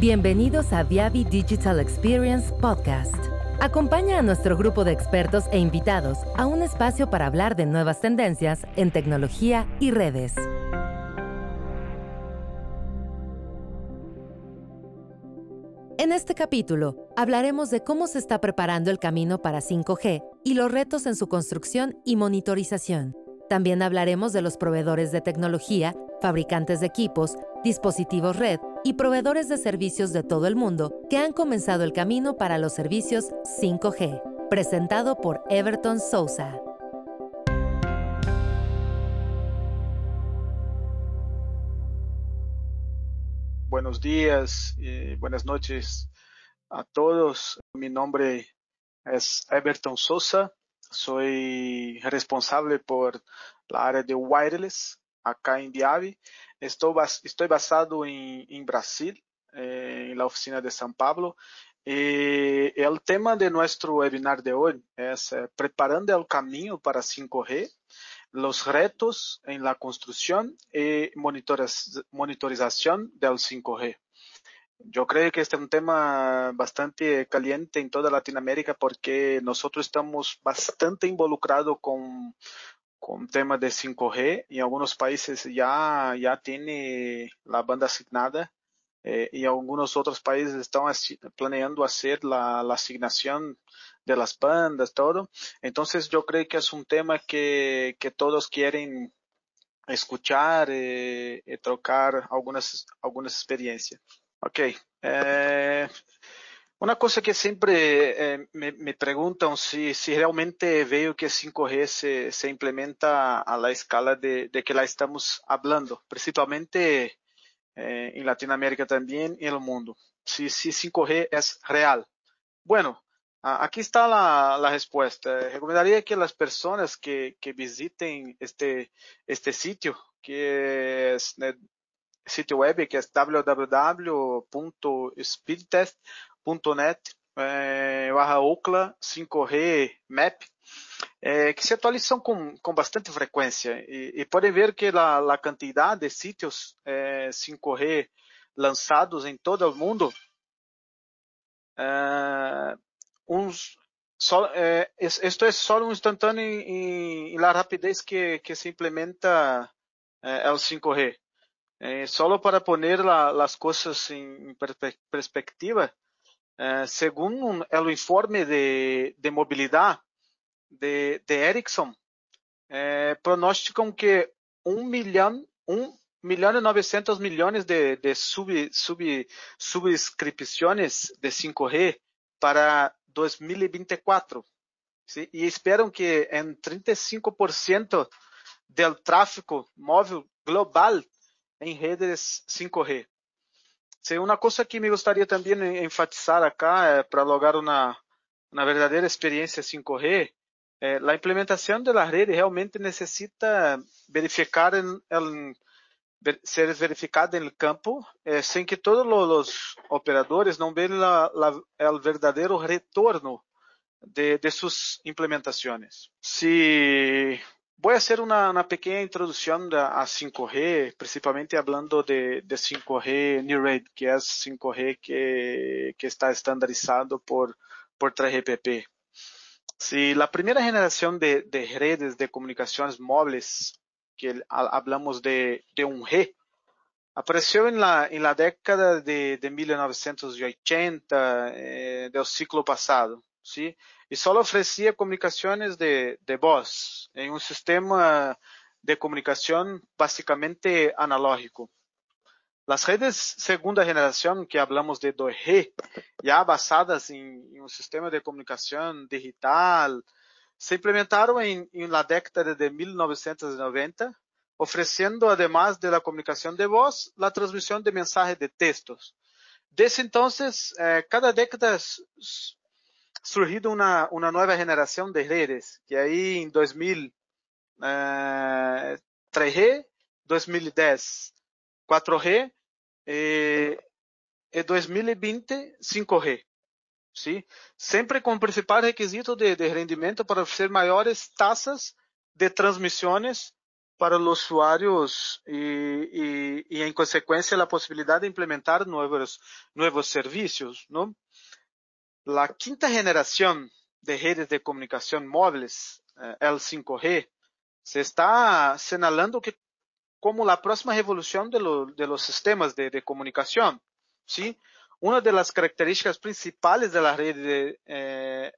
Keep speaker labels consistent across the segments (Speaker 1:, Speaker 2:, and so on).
Speaker 1: Bienvenidos a Viavi Digital Experience Podcast. Acompaña a nuestro grupo de expertos e invitados a un espacio para hablar de nuevas tendencias en tecnología y redes. En este capítulo hablaremos de cómo se está preparando el camino para 5G y los retos en su construcción y monitorización. También hablaremos de los proveedores de tecnología, fabricantes de equipos, dispositivos red y proveedores de servicios de todo el mundo que han comenzado el camino para los servicios 5G, presentado por Everton Sousa.
Speaker 2: Buenos días y buenas noches a todos. Mi nombre es Everton Sousa. Soy responsable por la área de wireless acá en Viave. Estou, estou basado em, em Brasil, eh, na oficina de São Paulo. E, e o tema de nosso webinar de hoje é preparando o caminho para 5G, os retos em la construção e monitorização do 5G. Eu creio que este é um tema bastante caliente em toda Latinoamérica porque nós estamos bastante involucrados com com o tema de 5G. Em alguns países já já tem a banda assignada eh, e alguns outros países estão planeando fazer a, a asignação de las bandas, todo. Então, eu creio que é um tema que, que todos querem escuchar e, e trocar algumas algumas experiências. Ok. Eh, uma coisa que sempre eh, me, me, perguntam se, se realmente veio que 5G se, se implementa a la escala de, de que lá estamos falando, principalmente eh, em Latinoamérica também e no mundo. Se, se 5G é real. Bueno, aqui está a, a resposta. Recomendaria que as pessoas que, visitem este, este sítio, que é né, sítio web, que é www.speedtest.com, .net é, Ocla 5G Map, é, que se atualizam com, com bastante frequência e, e podem ver que a, a quantidade de sítios é, 5G lançados em todo o mundo, é, uns, só, é, isto é só um instantâneo em, la rapidez que, que se implementa é, o 5G. É, só para la, as coisas em, em perspectiva, eh, según el informe de, de movilidad de, de Ericsson, eh, pronosticam que um milhão, milhão e 900 milhões de, de sub, sub, subscrições de 5G para 2024. ¿sí? E esperam que em 35% do tráfego móvel global em redes 5G. Sí, una cosa que me gustaría también enfatizar acá eh, para lograr una, una verdadera experiencia 5G, eh, la implementación de la red realmente necesita verificar en, en ser verificada en el campo, eh, sin que todos los operadores no vean la, la, el verdadero retorno de, de sus implementaciones. Si Vou fazer uma, uma pequena introdução a 5G, principalmente falando de, de 5G New Rate, que é 5G que, que está estandarizado por, por 3GPP. Si a primeira geração de, de redes de comunicações móveis, que hablamos de, de 1G, apareceu em la, la década de, de 1980 eh, do ciclo passado. ¿sí? Y solo ofrecía comunicaciones de, de voz en un sistema de comunicación básicamente analógico. Las redes segunda generación, que hablamos de 2G, ya basadas en, un sistema de comunicación digital, se implementaron en, en, la década de 1990, ofreciendo, además de la comunicación de voz, la transmisión de mensajes de textos. Desde entonces, eh, cada década surgido una, una nueva generación de redes, que ahí en 2000, eh, 3G, 2010, 4G, eh, e 2020, 5G. ¿sí? Sempre com o principal requisito de, de rendimento para oferecer maiores taxas de transmissões para los usuarios y, y, y, en consecuencia la posibilidad de implementar nuevos, nuevos servicios, ¿no? La quinta generación de redes de comunicación móviles, eh, el 5G, se está señalando que como la próxima revolución de, lo, de los sistemas de, comunicación, ¿sí? Una de las características principales de la red eh,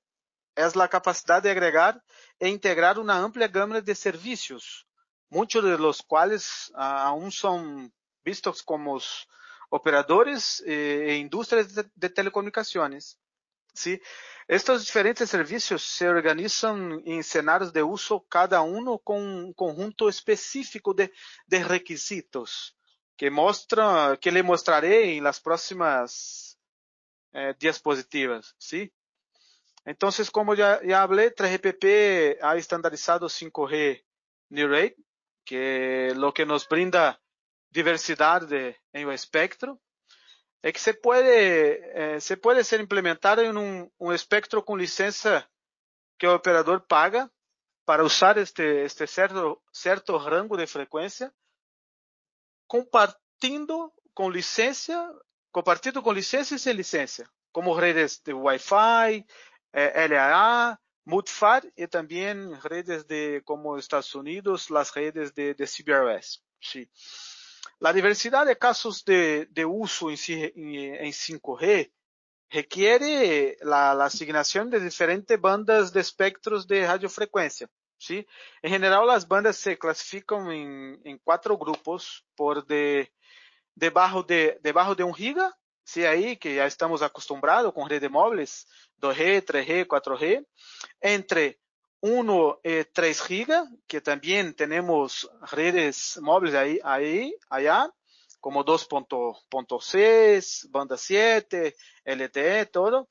Speaker 2: es la capacidad de agregar e integrar una amplia gama de servicios muchos de los cuales uh, aún son vistos como operadores eh, e industrias de, telecomunicaciones. ¿Sí? Estos diferentes servicios se organizan en escenarios de uso, cada uno con un conjunto específico de, de requisitos que, mostra, que le mostraré en las próximas eh, diapositivas. ¿sí? Entonces, como ya, ya hablé, 3GPP ha estandarizado 5G New Rate que lo que nos brinda diversidad de, en el espectro es que se puede, eh, se puede ser implementado en un, un, espectro con licencia que el operador paga para usar este, este cierto, cierto rango de frecuencia, compartiendo con licencia, compartido con licencia y sin licencia, como redes de Wi-Fi, eh, LAA, Multifar y también redes de como Estados Unidos, las redes de, de CBRS. Sí. La diversidad de casos de, de uso en, en 5G requiere la, la, asignación de diferentes bandas de espectros de radiofrecuencia. ¿sí? En general, las bandas se clasifican en, en cuatro grupos por de, debajo, de, debajo de un giga, ¿sí? ahí que ya estamos acostumbrados con redes móviles, 2G, 3G, 4G, entre 1 y 3 GB, que también tenemos redes móviles ahí, ahí allá, como 2.6, banda 7, LTE, todo.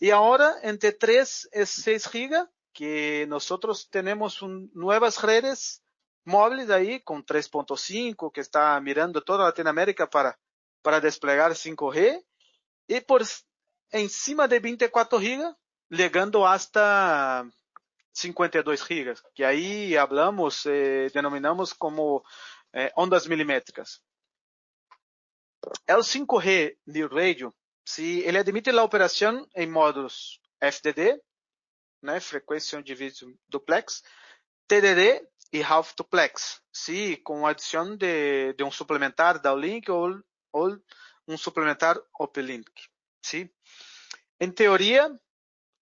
Speaker 2: Y ahora entre 3 y 6 GB, que nosotros tenemos un, nuevas redes móviles ahí con 3.5, que está mirando toda Latinoamérica para, para desplegar 5G. Y por encima de 24 GB, llegando hasta 52 GB, que ahí hablamos, eh, denominamos como eh, ondas milimétricas. El 5G New Radio, si ele admite la operación en módulos FDD, né, frequência division duplex, TDD e half duplex, sí, com adição de, de um suplementar downlink ou, ou um suplementar uplink, sí. En teoría,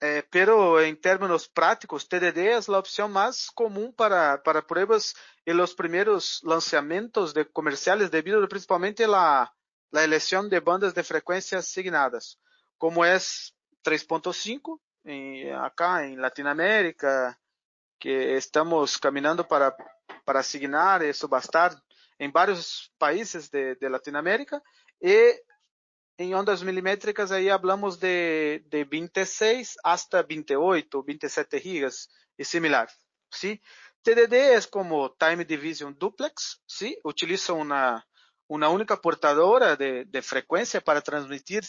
Speaker 2: eh, pero en términos prácticos, TDD es la opción más común para, para pruebas en los primeros lanzamientos de comerciales debido principalmente a la, la elección de bandas de frecuencias asignadas, como es 3.5 acá en Latinoamérica, que estamos caminando para, para asignar a estar en varios países de, de Latinoamérica, y em ondas milimétricas aí hablamos de, de 26 hasta 28, 27 gigas e similar, ¿sí? TDD é como Time Division Duplex, ¿sí? Utiliza uma, uma única portadora de, de frequência para transmitir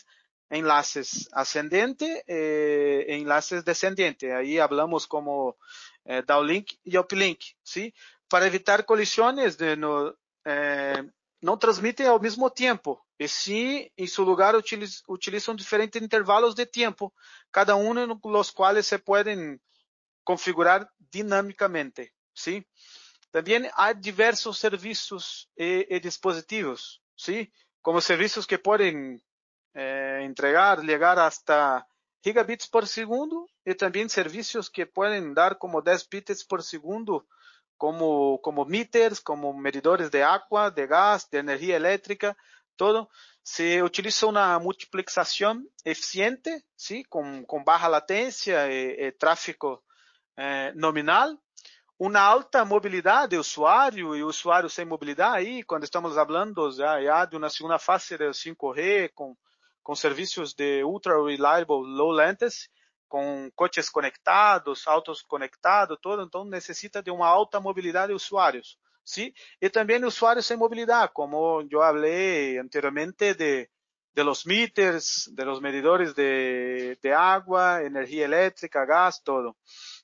Speaker 2: enlaces ascendente e enlaces descendente. Aí hablamos como eh, downlink e uplink, ¿sí? Para evitar colisiones de no, eh, não transmitem ao mesmo tempo, e sim, em seu lugar, utilizam diferentes intervalos de tempo, cada um nos quais se podem configurar dinamicamente. ¿sí? Também há diversos serviços e, e dispositivos, ¿sí? como serviços que podem eh, entregar, chegar hasta gigabits por segundo, e também serviços que podem dar como 10 bits por segundo como, como meters, como medidores de agua, de gas, de energía eléctrica, todo. Se utiliza una multiplexación eficiente, ¿sí? con, con baja latencia y, eh, y eh, eh, nominal. Uma alta mobilidade de usuário e usuário sem mobilidade, aí, quando estamos falando já, já de uma segunda fase do 5G, com, com serviços de ultra reliable low latency, com coches conectados, autos conectados, todo, então necessita de uma alta mobilidade de usuários, sim? E também usuários sem mobilidade, como eu falei anteriormente de de los meters, de los medidores de, de agua, energía eléctrica, gas, todo.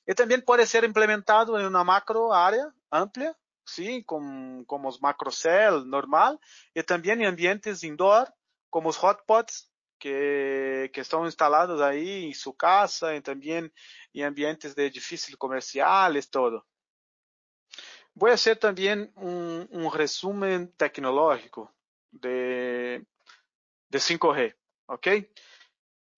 Speaker 2: Y también puede ser implementado en una macro área amplia, sim, com, como os macrocell normal, e também em ambientes indoor, como os hotpots, que, que estão instalados aí em sua casa, e também em ambientes de edifícios comerciais, todo. Vou fazer também um, um resumo tecnológico de, de 5G, ¿ok?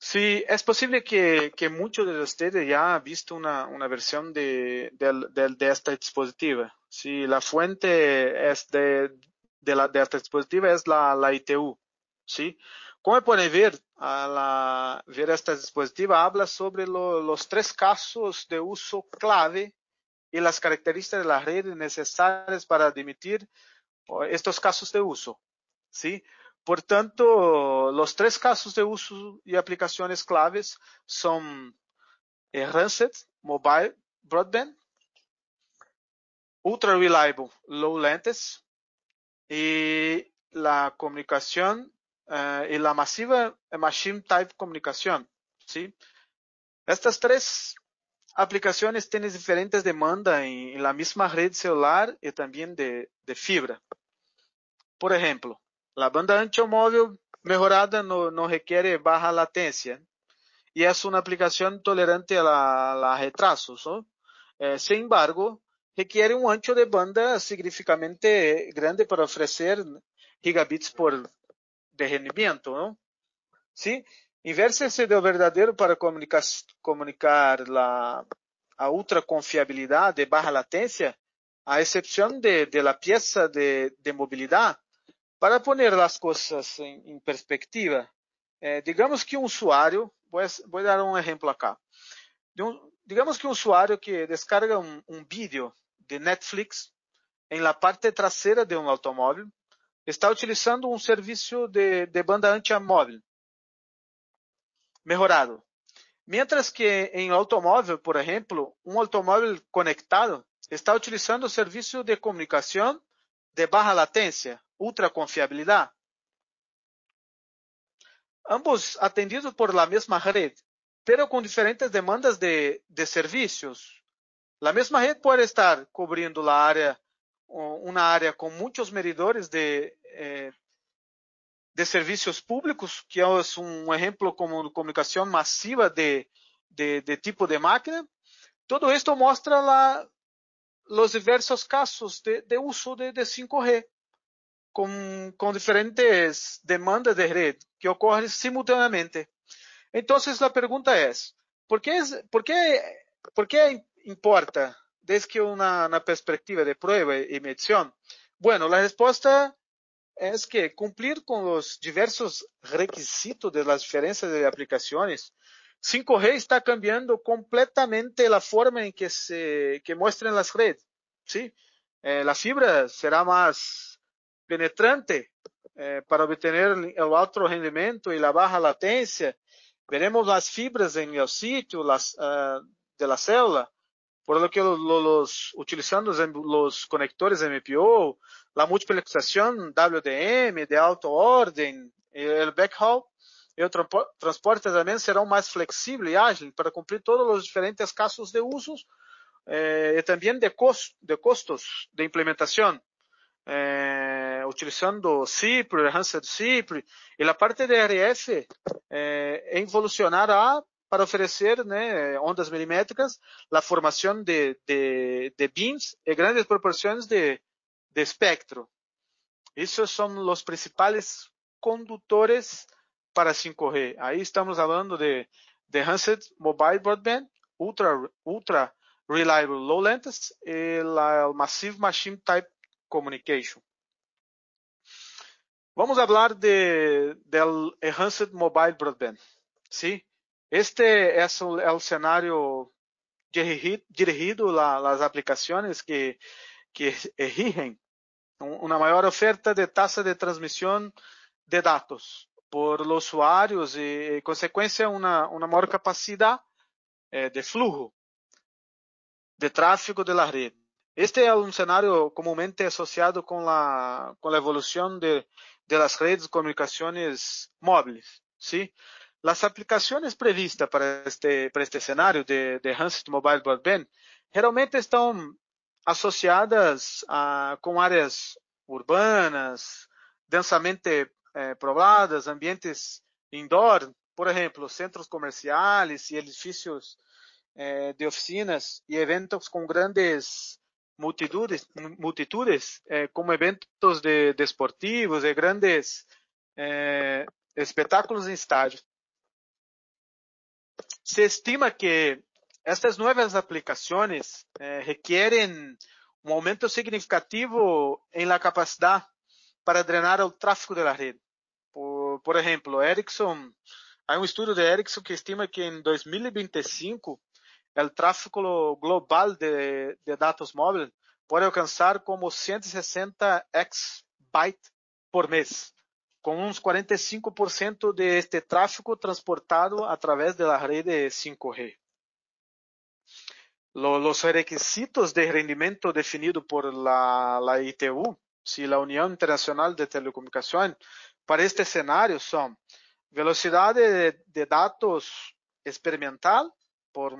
Speaker 2: Sí, es posible que, que muchos de ustedes ya han visto una, una versión de, de, de, de esta dispositiva. Si la fuente es de, la, de esta dispositiva es la, la ITU, ¿sí? Como pueden ver, a ver esta dispositiva habla sobre lo, tres casos de uso clave y las características de la red necesarias para admitir estos casos de uso, ¿sí? Portanto, os três casos de uso e aplicações claves são Enhanced Mobile Broadband, Ultra Reliable Low Latency e a comunicação uh, e a massiva Machine Type Comunicação. ¿sí? Estas três aplicações têm diferentes demandas em, em la mesma rede celular e também de, fibra. Por exemplo, La banda ancha móvil mejorada no, requiere baja latencia y es una aplicación tolerante a la, la retrasos. Eh, sin embargo, requiere un ancho de banda significativamente grande para ofrecer gigabits por de rendimiento, ¿no? ¿Sí? Inverse de verdadero para comunicar, comunicar la, a ultra confiabilidad de baja latencia, a excepción de, de la pieza de, de movilidad, para poner as coisas em, perspectiva, é, digamos que um usuário, vou, dar um exemplo acá. Digamos que um usuário que descarga um, um vídeo de Netflix em la parte traseira de um automóvel está utilizando um serviço de, de banda ancha móvel melhorado. Mientras que em automóvel, por exemplo, um automóvel conectado está utilizando o serviço de comunicação de baja latência, ultra confiabilidad. Ambos atendidos por la misma red, pero con diferentes demandas de, de servicios. La misma red puede estar cubriendo la área, una área con muchos medidores de, eh, de servicios públicos, que es un ejemplo como comunicación masiva de, de, de tipo de máquina. Todo esto muestra la, los diversos casos de, de uso de, de 5G com, com diferentes demandas de rede que ocorrem simultaneamente. Então, a pergunta é: por que, por que, por que importa desde que uma na perspectiva de prova e medição? Bueno, a resposta é que cumprir com os diversos requisitos de las diferentes de aplicações, 5G está cambiando completamente a forma em que se que muestran as redes. ¿sí? Eh, la fibra será mais penetrante eh, para obter o alto rendimento e a baixa latência. Veremos as fibras em el sítio las, uh, de la célula, por lo que los, utilizando os conectores MPO, a multiplexação WDM de alta ordem, o backhaul e o transporte também serão mais flexível e ágil para cumprir todos os diferentes casos de usos eh, e também de, cost, de custos de implementação. Eh, utilizando CIPRI, Enhanced CIPRI, e a parte de RF eh, evolucionará para oferecer né, ondas milimétricas, a formação de, de, de beams e grandes proporções de, de espectro. Esses são os principais condutores para 5G. Aí estamos falando de, de Enhanced Mobile Broadband, Ultra, ultra Reliable Low Latency e o Massive Machine Type Communication. Vamos falar de, del Enhanced Mobile Broadband. ¿sí? Este es el, el cenário dirigido a las aplicaciones que, que exigen una mayor oferta de tasa de transmisión de datos por los usuarios y, en consecuencia, una, una mayor capacidad eh, de flujo de tráfego de la red. Este é um cenário comumente associado com a, com a evolução de, de las redes de comunicações móveis. ¿sí? Las aplicações previstas para este, para este de, de Enhanced Mobile Broadband geralmente estão associadas a, com áreas urbanas, densamente eh, pobladas, ambientes indoor, por exemplo, centros comerciais e edifícios eh, de oficinas e eventos com grandes multitudes, multitudes eh, como eventos de, desportivos de e grandes eh, espetáculos em estádios. Se estima que estas novas aplicações eh, requerem um aumento significativo em la capacidade para drenar o tráfego da rede. Por, por exemplo, Ericsson, há um estudo de Ericsson que estima que em 2025 o tráfego global de, de dados móveis pode alcançar como 160 exbytes por mês, com uns 45% de este tráfego transportado através da rede 5G. Los requisitos de rendimiento definidos por la, la ITU, si la Unión Internacional de Telecomunicación, para este escenario son velocidad de, de datos experimental por,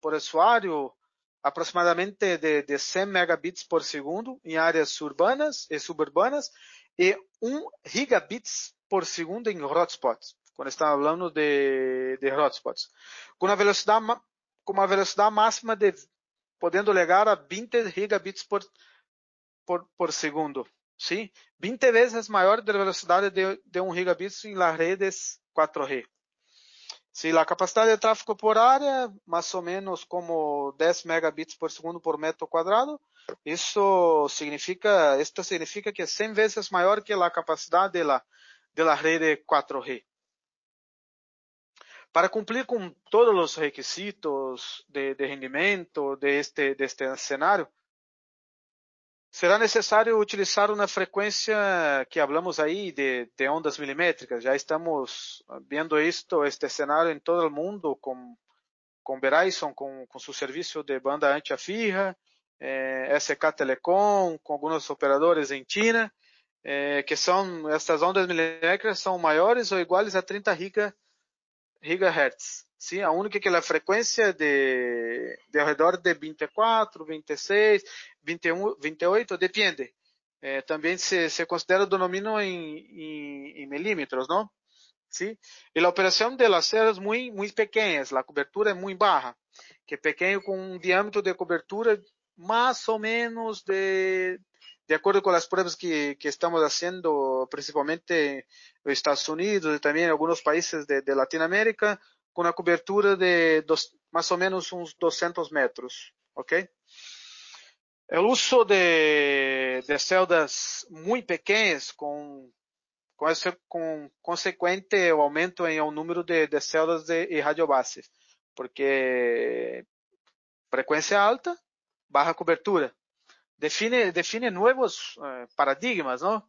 Speaker 2: por usuário aproximadamente de, de 100 megabits por segundo em áreas urbanas e suburbanas e 1 gigabits por segundo em hotspots, quando estamos falando de, de hotspots, com a velocidade com uma velocidade máxima de podendo chegar a 20 gigabits por, por, por segundo. Sim? 20 vezes maior da velocidade de, de 1 gigabit em las redes 4G. Se a capacidade de tráfego por área, mais ou menos como 10 megabits por segundo por metro quadrado, isso significa, esto significa que é 100 vezes maior que a capacidade de la rede 4G. Para cumprir com todos os requisitos de, de rendimento de este, de este cenário, será necessário utilizar uma frequência que hablamos aí de, de, ondas milimétricas. Já estamos vendo isto, este cenário em todo o mundo com, com Verizon, com, com seu serviço de banda anti-afirra, eh, SK Telecom, com alguns operadores em China, eh, que são, essas ondas milimétricas são maiores ou iguais a 30 giga gigahertz. Sim, a única que é a frequência de, de ao redor de 24, 26, 21, 28, depende. Eh, também se, se considera o domínio em, em, em, milímetros, não? Sim? E a operação de las ceras muito, muito pequenas, a cobertura é muito baixa, que é pequeno com um diâmetro de cobertura mais ou menos de de acuerdo con las pruebas que, que estamos haciendo, principalmente en Estados Unidos y también en algunos países de, de Latinoamérica, con una cobertura de dos, más o menos unos 200 metros. ¿ok? El uso de, de celdas muy pequeñas con, con, ese, con consecuente aumento en el número de, de celdas de, y radiobases, porque frecuencia alta, baja cobertura define, define novos eh, paradigmas não?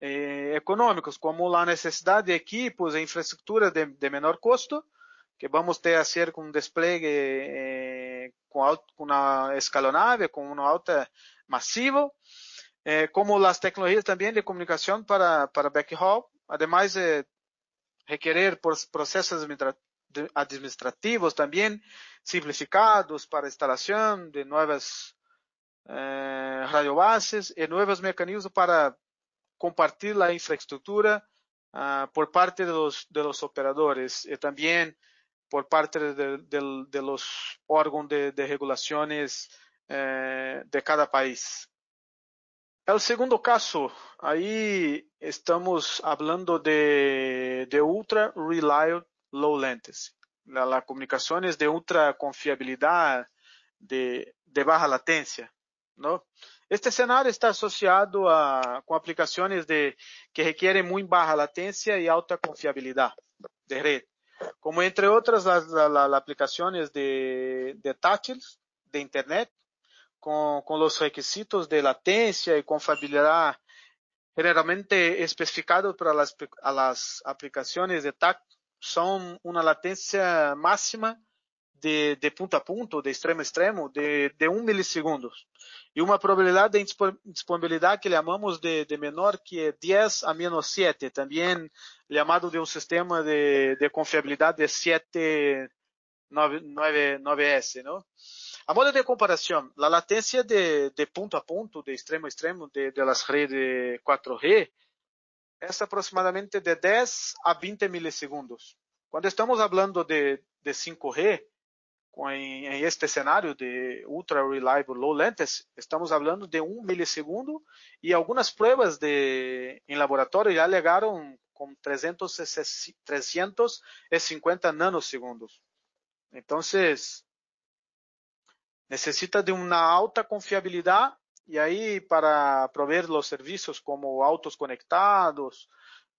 Speaker 2: Eh, econômicos, como a necessidade de equipos e infraestrutura de, de menor custo, que vamos ter a ser com um despliegue eh, com, uma escalonável, com uma alta massivo, eh, como as tecnologias também de comunicação para, para backhaul, además de requerer processos administrativos também simplificados para instalação de novas eh, radiobases e novos mecanismos para compartilhar a infraestrutura uh, por parte los operadores. E também por parte de, de, de los órgãos de, de regulações eh, de cada país. O segundo caso, aí estamos falando de, de ultra reliable low latency, las comunicações de ultra confiabilidade de, de baja latência. ¿no? Este cenário está associado a, com aplicações de, que requerem muito baixa latência e alta confiabilidade de rede, como entre outras as, aplicações de, de táteis de internet, com, com os requisitos de latência e confiabilidade generalmente especificados para as, as aplicações de TAC, são uma latência máxima de, de ponto a ponto, de extremo a extremo, de, de um milissegundo. E uma probabilidade de disponibilidade que chamamos de, de menor que é 10 a menos 7, também chamado de um sistema de, de confiabilidade de 7 9, 9, 9S, não? A modo de comparação, a latência de, de ponto a ponto, de extremo a extremo, de, de las redes 4G, é aproximadamente de 10 a 20 milissegundos. Quando estamos falando de, de 5G, em este cenário de ultra reliable low latency, estamos falando de um milissegundo e algumas provas de, em laboratório já alegaram com 300, 350 nanosegundos. Então, necessita de uma alta confiabilidade e aí para prover os serviços como autos conectados,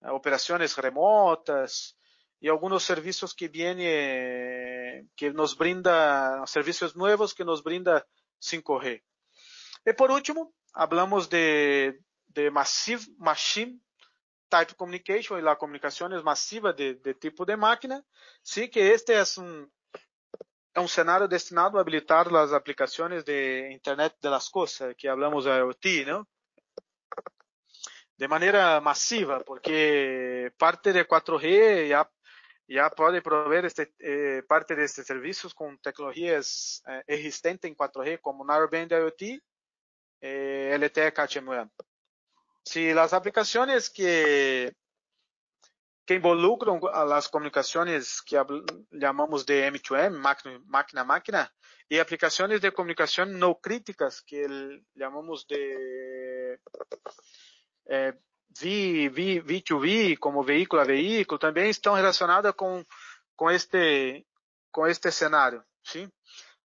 Speaker 2: eh, operações remotas e alguns serviços que viene que nos brinda serviços novos que nos brinda 5G. E por último, hablamos de, de massive machine type communication e a comunicação massiva de, de tipo de máquina, sim que este é um é um cenário destinado a habilitar as aplicações de Internet de las Cosas, que hablamos de IoT, não? De maneira massiva, porque parte de 4G já, já pode prover este, eh, parte destes serviços com tecnologias eh, existentes em 4G, como Narrowband IoT, eh, LTE KTML. Se as aplicações que que involucram as comunicações que chamamos de M2M, máquina a máquina, e aplicações de comunicação não críticas, que chamamos de é, v, v, V2V, como veículo a veículo, também estão relacionadas com, com, este, com este cenário. Sim?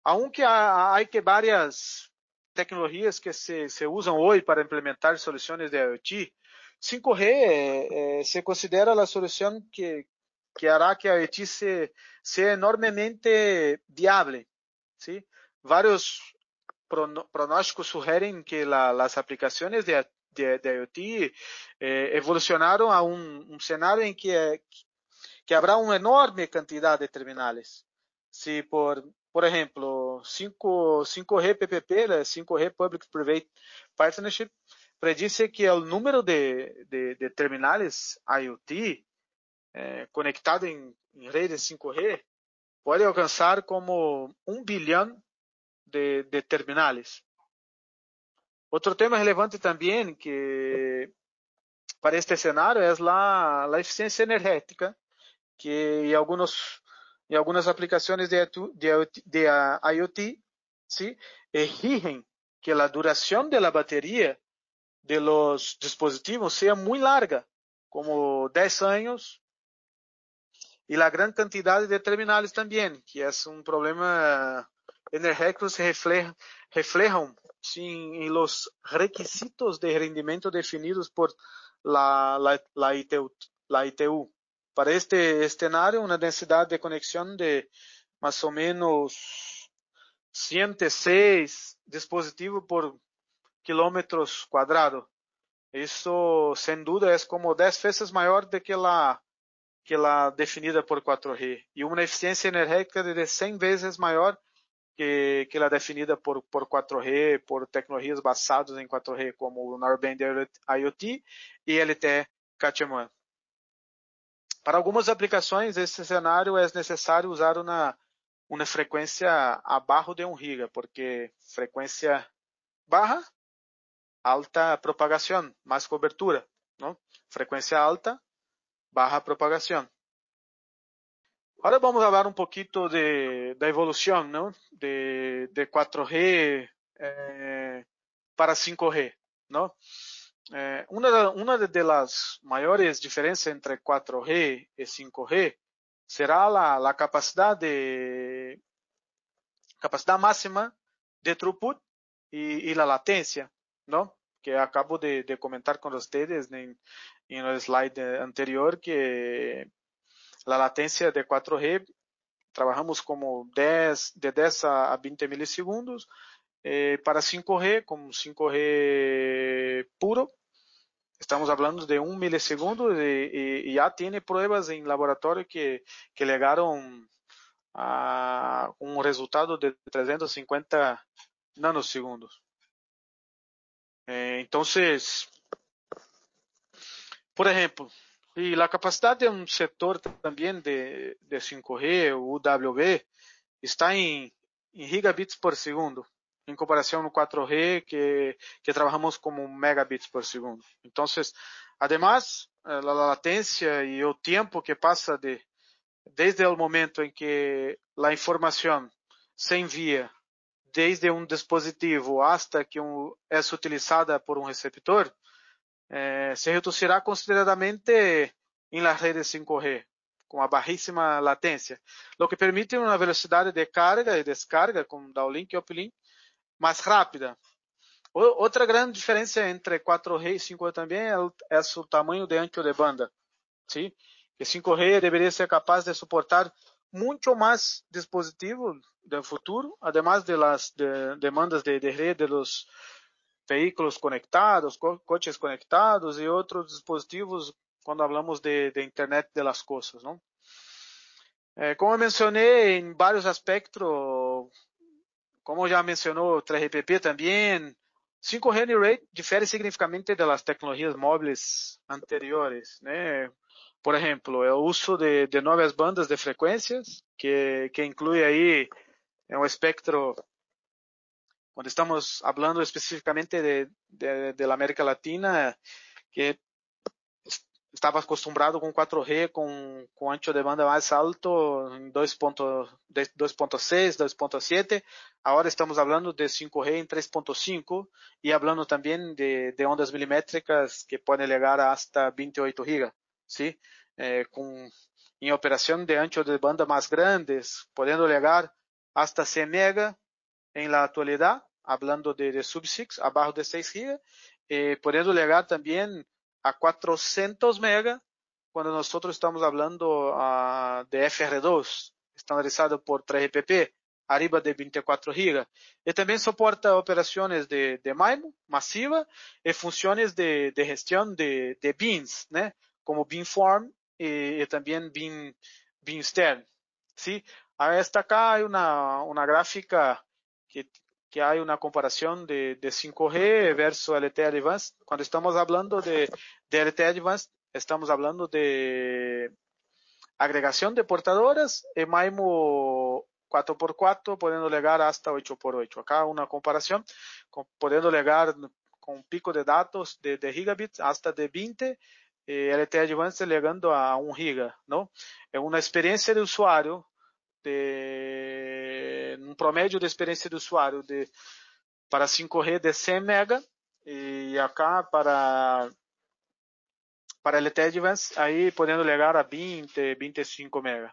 Speaker 2: Aunque há, há que várias tecnologias que se, se usam hoje para implementar soluções de IoT, 5G eh, eh, se considera la solución que, que hará que IoT se, sea enormemente viable. ¿sí? Varios pronósticos sugieren que la, las aplicaciones de, de, de IoT eh, evolucionaron a un, escenario en que, que habrá una enorme cantidad de terminales. Si por, por ejemplo, 5, 5G PPP, 5G Public Private Partnership, predisse que o número de, de, de terminais IoT é, conectado em, em redes 5G pode alcançar como um bilhão de, de terminais. Outro tema relevante também que para este cenário é a, a eficiência energética, que em algumas aplicações de, de, de IoT, ¿sí? exigen que a duração da bateria de los dispositivos sea muy larga, como 10 años, y la gran cantidad de terminales también, que es un problema energético se refleja, sim, en los requisitos de rendimiento definidos por la, la, la, ITU, la ITU. Para este escenario, una densidad de conexión de más o menos 106 dispositivos por quilômetros quadrados. Isso, sem dúvida, é como 10 vezes maior do que a que a definida por 4G e uma eficiência energética de 100 vezes maior que, que a definida por, por 4G, por tecnologias basadas em 4G, como o Narrowband IoT e LTE Cat-M1. Para algumas aplicações, esse cenário é necessário usar uma, uma frequência abaixo de 1 giga, porque frequência barra alta propagação, mais cobertura, não? Frequência alta, baja propagação. Agora vamos falar um pouquinho de, da evolução, não? De, de 4G eh, para 5G, não? Eh, das maiores diferenças entre 4G e 5G será a, capacidade capacidade máxima de throughput e, a latência. ¿no? Que acabo de, de comentar con ustedes en, el slide anterior que la latencia de 4G trabajamos como 10, de 10 a 20 milisegundos. Eh, para 5G, con 5G puro, estamos hablando de un milisegundo y, y ya tiene pruebas en laboratorio que, que llegaron a un resultado de 350 nanosegundos. Eh, entonces, por ejemplo, y la capacidad de un sector también de, de 5G, o UWB, está en, em gigabits por segundo, em comparação no 4G, que, que trabalhamos como megabits por segundo. Então, además, a latência e o tempo que passa de, desde o momento em que a informação se envia desde um dispositivo hasta que um, é utilizada por um receptor, eh, se reduzirá consideradamente em las redes 5G, com a baixíssima latência, o que permite uma velocidade de carga e descarga com downlink e uplink mais rápida. outra grande diferença entre 4G e 5G também é o, tamanho de ancho de banda. ¿sí? Que 5G deveria ser capaz de suportar muito mais dispositivos do futuro, además de las de, demandas de, de rede de los veículos conectados, co coches conectados e outros dispositivos quando falamos de, de, Internet de las Coisas. Não? É, como mencionei em vários aspectos, como já mencionou o 3GPP também, 5G Rate difere significativamente das tecnologias móveis anteriores. Né? Por exemplo, o uso de, de bandas de frequências, que, que inclui aí um espectro quando estamos falando especificamente de, de, América Latina, que estava acostumado com 4G, com, com ancho de banda mais alto, em 2.6, 2.7. Agora estamos falando de 5G em 3.5 e falando também de, de, ondas milimétricas que podem chegar hasta 28 GB. Eh, com, em operação de ancho de banda mais grandes, podendo chegar hasta 100 MB em la atualidade, hablando de, de sub-6, abaixo de 6 GB, eh, podendo chegar também a 400 MB quando nós estamos falando uh, de FR2, estandarizado por 3GPP, arriba de 24 GB. E também suporta operações de, de MIMO massiva e funções de, de gestão de, de beans, né? como beamform e, e também beam, beamstern. ¿sí? Esta acá hay una, una gráfica que, que hay una comparación de, de 5G versus LTE Advanced. Cuando estamos hablando de, de LTE Advanced, estamos hablando de agregación de portadoras e MIMO 4x4 podendo llegar hasta 8x8. Acá una comparación, con, podendo llegar con pico de datos de, de gigabits hasta de 20 eh, LTE Advanced llegando a 1 giga, ¿no? É uma experiência de usuário de um promédio de experiência de usuário de para 5G de 100 mega e acá para para LTE Advanced aí podendo chegar a 20, 25 mega.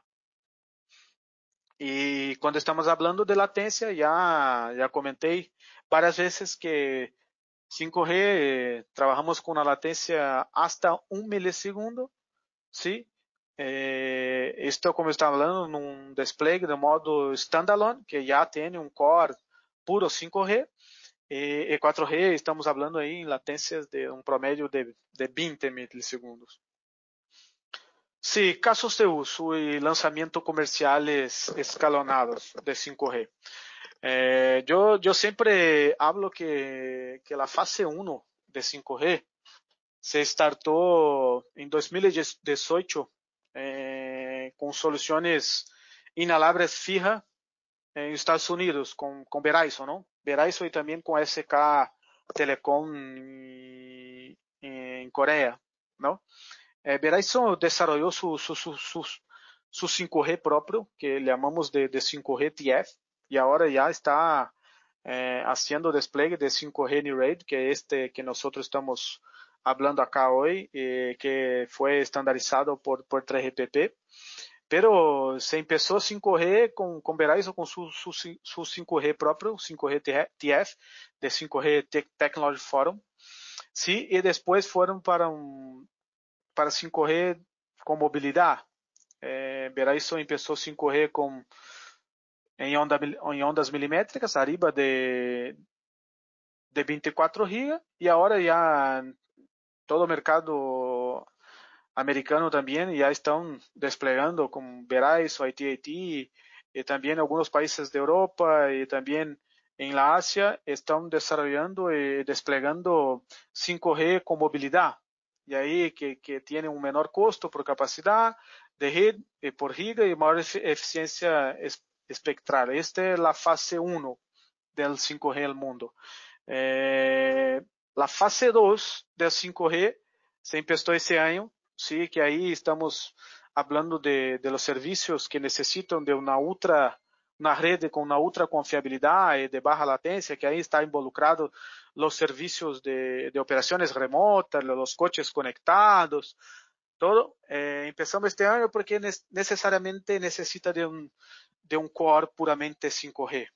Speaker 2: E quando estamos falando de latência, já já comentei várias vezes que 5G trabalhamos com uma latência hasta 1 milissegundo, ¿sí? Eh, esto, como estaba hablando, num display de modo standalone, que já tem um core puro 5G, e, e 4G estamos falando aí em latências de um promédio de, de 20 milissegundos. Sí, casos de uso y lanzamiento comerciales escalonados de 5G. Eh, yo, yo siempre que, que la fase 1 de 5G se startó en 2018 eh, com soluções inaláveis fija em Estados Unidos, com, com Verizon, não? Verizon e também com SK Telecom em, Coreia, não? Eh, Verizon desarrollou su, su, su, su, su 5G próprio, que chamamos de, de 5G TF, e agora já está eh, haciendo despliegue de 5G New que é este que nós estamos hablando acá hoy, eh, que fue estandarizado por, por 3GPP, pero se empezó 5G con, con Verizon con su, su, su 5G propio, 5G TF, de 5G Technology Forum, sí, y después fueron para un, para 5G com mobilidade. É, Verizon começou 5G com em, onda, em ondas milimétricas, arriba de, de 24 GB, e agora já todo o mercado americano também já estão desplegando com Verizon, AT&T e também alguns países da Europa e também em la Ásia estão desenvolvendo e desplegando 5G com mobilidade. E aí que, que tem um menor custo por capacidade de rede e por giga e maior eficiência espectral. Esta é a fase 1 do 5G no mundo. Eh, a fase 2 do 5G se empezou esse ano, sim, que aí estamos falando de, de los serviços que necessitam de uma ultra na rede com uma ultra confiabilidade de baixa latência, que aí está involucrado os serviços de, de operações remotas, os coches conectados, todo. Eh, empezamos este ano porque necessariamente necessita de um, de um core puramente 5G,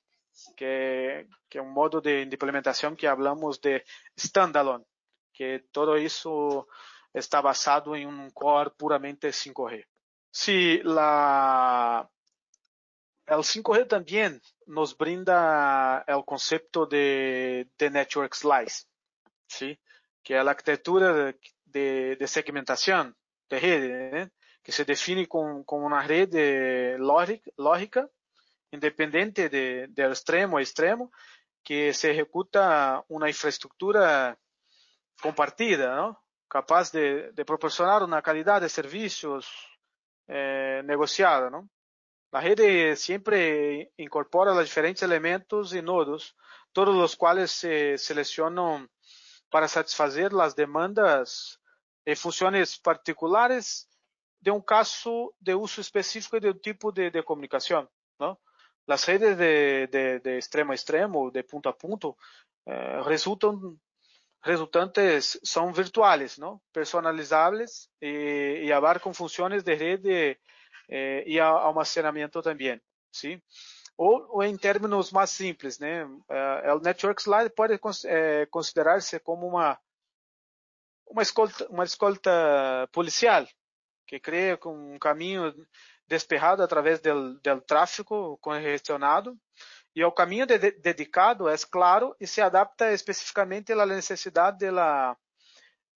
Speaker 2: que, que é um modo de, de que hablamos de standalone, que todo isso está basado em um core puramente 5G. Si la el 5G también nos brinda el concepto de, de network slice, ¿sí? que es la arquitectura de, de, de segmentación de ¿eh? que se define como, uma rede lógica, independente de, de extremo a extremo, que se executa uma infraestrutura compartida, ¿no? capaz de, de proporcionar uma qualidade de serviços eh, negociada. ¿no? La rede siempre incorpora los diferentes elementos y nodos, todos los cuales se seleccionan para satisfazer las demandas e funciones particulares de un caso de uso específico de un tipo de, de comunicación. ¿no? Las redes de, de, de, extremo a extremo, de punto a punto, eh, resultan resultantes são virtuais, não? personalizáveis e, abarcam funções de rede eh, e almacenamento também, sim? Ou, em termos mais simples, né? Uh, o Network Slide pode eh, considerar-se como uma uma escolta, uma escolta policial que cria um caminho despejado através do, do tráfego congestionado e o caminho de, de, dedicado é claro e se adapta especificamente à necessidade da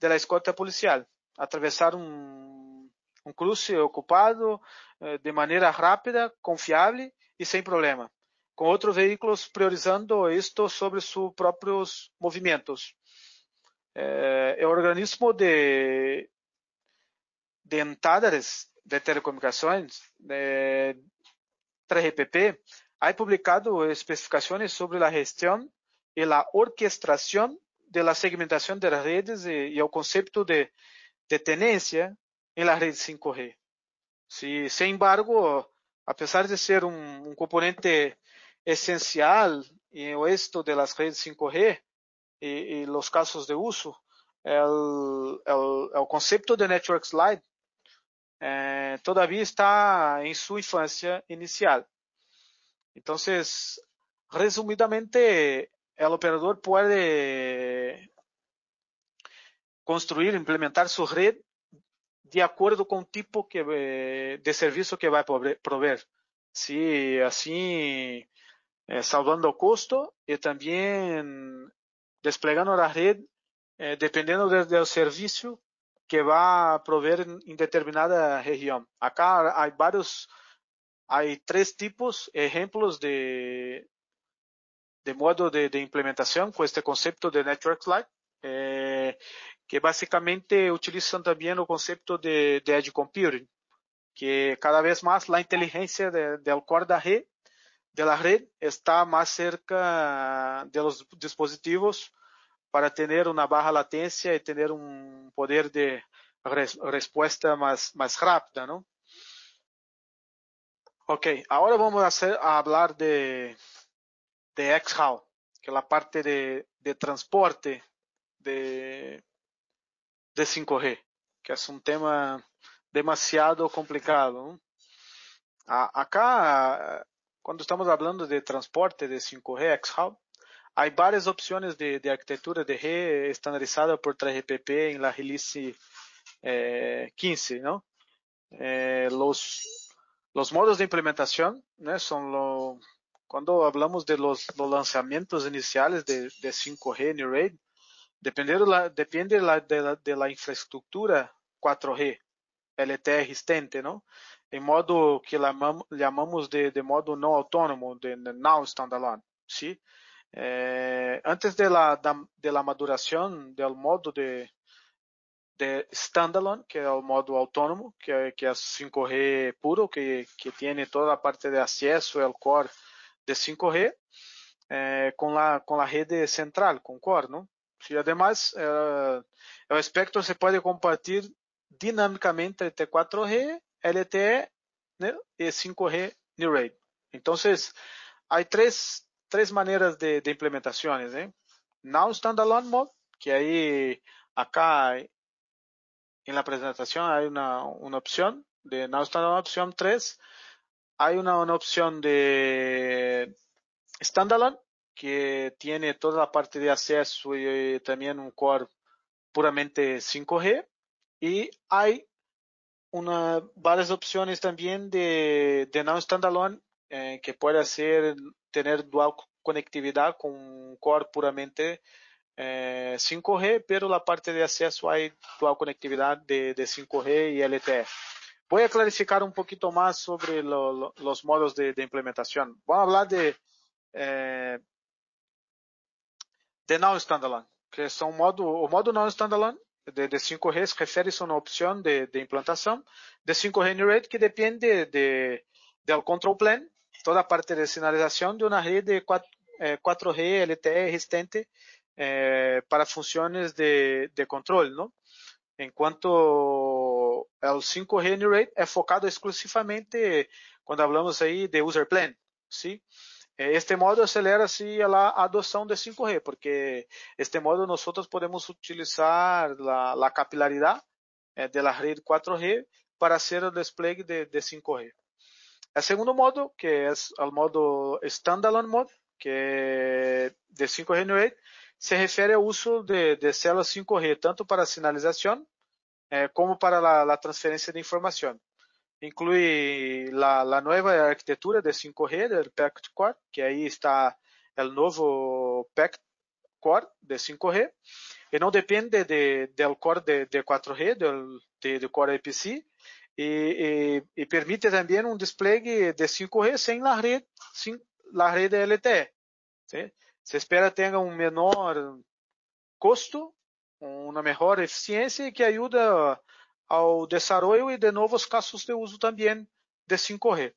Speaker 2: da escolta policial, atravessar um um cruce ocupado eh, de maneira rápida, confiável e sem problema, com outros veículos priorizando isto sobre seus próprios movimentos. É, o organismo de, de de telecomunicações, de 3GPP, ha publicado especificações sobre a gestão e a orquestração de la segmentação das redes e, e o conceito de, de tenência em la rede 5G. Si, sin embargo, a pesar de ser un, un componente esencial en esto de las redes 5G y, y los casos de uso, el, el, el concepto de Network Slide eh, todavía está en su infancia inicial. Entonces, resumidamente, el operador puede construir, implementar su red de acordo com o tipo que, eh, de serviço que vai prover. Se assim, eh, salvando o custo e também desplegando a rede, eh, dependendo do, do serviço que vai prover em determinada região. Acá há vários, há três tipos, exemplos de, de modo de, de implementação com este conceito de Network Light. Eh, que basicamente utilizam também o conceito de, de edge computing, que cada vez mais a inteligência do core da rede, da rede está mais cerca de los dispositivos para ter uma baixa latência e ter um poder de res, resposta mais, mais rápida, não? Ok, agora vamos a, a falar de, de XHAL, que é a parte de, de transporte de, de 5G, que é um tema demasiado complicado. Acá, quando estamos falando de transporte de 5G, XHAL, há várias opções de, de, arquitetura de rede estandarizada por 3GPP em la release eh, 15, não? Eh, los, modos de implementação, né, são lo, quando hablamos de los, lançamentos iniciais de, de 5G New Raid, Dependendo la, depende de, la, infraestructura 4G LTE existente, ¿no? En modo que llamamos de, de modo no autónomo, de, de standalone, ¿sí? Eh, antes de la, de la maduración del modo de, de standalone, que é o modo autônomo, que é, que é 5G puro, que, que tem toda a parte de acesso ao core de 5G, eh, com, a, com a rede central, com core, não? E además, eh, o espectro se pode compartilhar dinamicamente entre 4G, LTE né, e 5G New Rate. Então, há três, três maneiras de, implementações. Né? Now Standalone Mode, que aí acá en la presentación hay una, opción de no standalone opción 3. Hay una, opción de standalone que tiene toda la parte de acceso y también un core puramente 5G. Y hay una, varias opciones también de, de no standalone eh, que puede hacer tener dual conectividad con un core puramente 5G, eh, pero la parte de acceso hay dual conectividad de, de 5G y LTE. Voy a clarificar un poquito más sobre lo, lo, los modos de, de, implementación. Voy a de, eh, de Now Standalone, que son modo, o modo Now Standalone de, de 5G se refere a uma opção de, de implantação de 5G New Rate que depende de, del control plan, toda a parte de sinalização de uma rede 4, eh, 4G LTE existente eh, para funções de, de controle, não? Enquanto o 5G New Rate é focado exclusivamente quando falamos aí de user plan, sim? Este modo acelera assim a adoção de 5G, porque este modo nós podemos utilizar a, a capilaridade eh, de la rede 4G para fazer o display de, de 5G. O segundo modo, que é o modo standalone mode, que é de 5G New Rate, se refere ao uso de, de células 5G, tanto para sinalização eh, como para a transferência de informação. Inclui a nova arquitetura de 5G do Packet Core, que aí está o novo Packet Core de 5G, e não depende de, do core de, de 4G, do, de, do core IPC, e, permite também um display de 5G sem a rede, sem a rede LTE. ¿sí? Se espera tenha um menor custo, uma melhor eficiência e que ajuda ao desenvolvimento e de novos casos de uso também de 5G.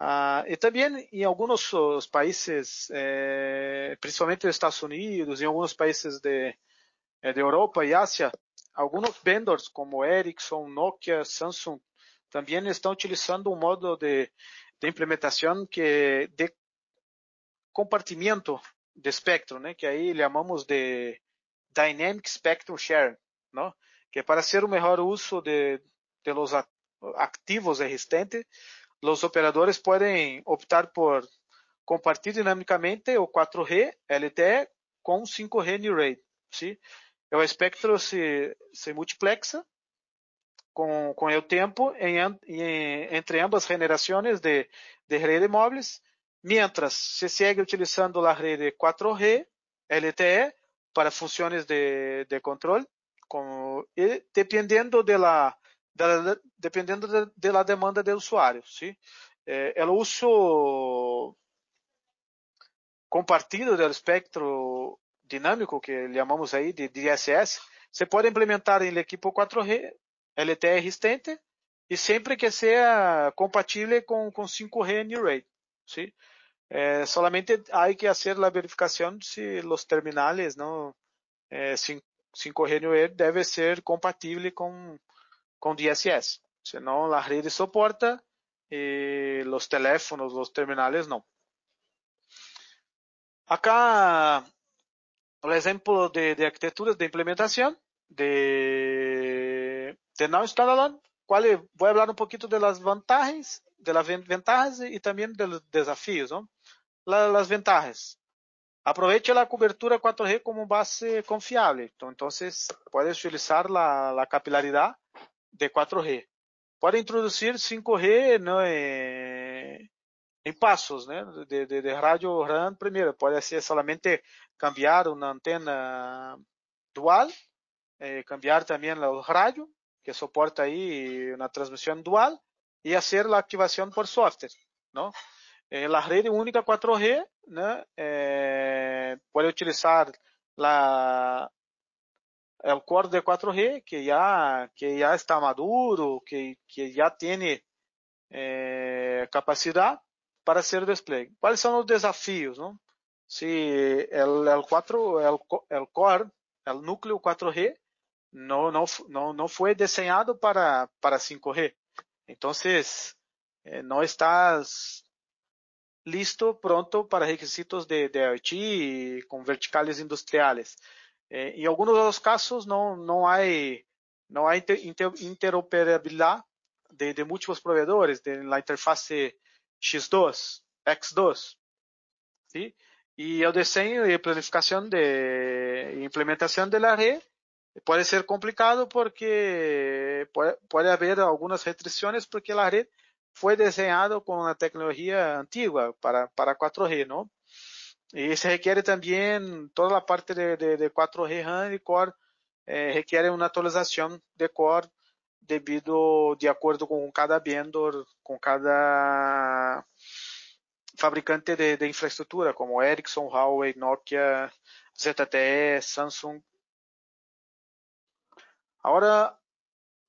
Speaker 2: Ah, e também em alguns países, eh, principalmente nos Estados Unidos, em alguns países de, eh, de Europa e Ásia, alguns vendors como Ericsson, Nokia, Samsung também estão utilizando um modo de, de implementação que de compartimento de espectro, né? Que aí chamamos de Dynamic Spectrum Share, não? Que para ser o melhor uso de, de los activos existentes, os operadores podem optar por compartilhar dinamicamente o 4G LTE com 5G New Rate, sim? O espectro se, se multiplexa com, com o tempo em, em, entre ambas gerações de, de rede móveis mientras se sigue utilizando la red 4G LTE para funciones de, de control, como, dependiendo de la, de la dependiendo de, de, la demanda del usuario, ¿sí? Eh, el uso compartido del espectro dinámico, que llamamos aí de DSS, se pode implementar em equipo 4G LTE existente e sempre que seja compatível com, com 5G New Rate. ¿sí? Eh, solamente hay que hacer la verificación si los terminales no eh, 5G New debe ser compatible con, con DSS. Senão la red soporta y los teléfonos, los terminales no. Acá el ejemplo de, de arquitecturas de implementación de, de no standalone, cual voy a hablar un poquito de las vantagens, de las ventajas y también de los desafíos. ¿no? las ventajas. Aproveche a cobertura 4G como base. Então, então pode utilizar a, a capilaridade de 4G. Pode introduzir 5G né, em passos, né, de, de, de rádio RAN primeiro. Pode ser somente cambiar uma antena dual, eh, cambiar também o rádio, que suporta aí uma transmissão dual, e fazer a ativação por software, não? En la red única 4G, ¿no? eh, utilizar la, el core de 4G que ya, que ya está maduro, que, que ya tiene eh, capacidad para hacer despliegue. ¿Cuáles son los desafíos? No? Si el, el, 4, el, el core, el núcleo 4G, no, no, no, no fue diseñado para, para 5G. Entonces, eh, no estás listo pronto para requisitos de, de IoT con verticales industriales. Eh, em alguns dos casos não não há não há inter, de, de múltiplos proveedores de interface X2, X2, ¿sí? E o desenho e planificação de implementação da rede pode ser complicado porque pode, pode haver algumas restrições porque a rede foi desenhada com uma tecnologia antiga para para 4G, não? Y se requiere también toda la parte de, de, de 4G RAM y Core, eh, requiere una actualización de Core debido, de acuerdo con cada vendor, con cada fabricante de, de infraestructura, como Ericsson, Huawei, Nokia, ZTE, Samsung. Ahora,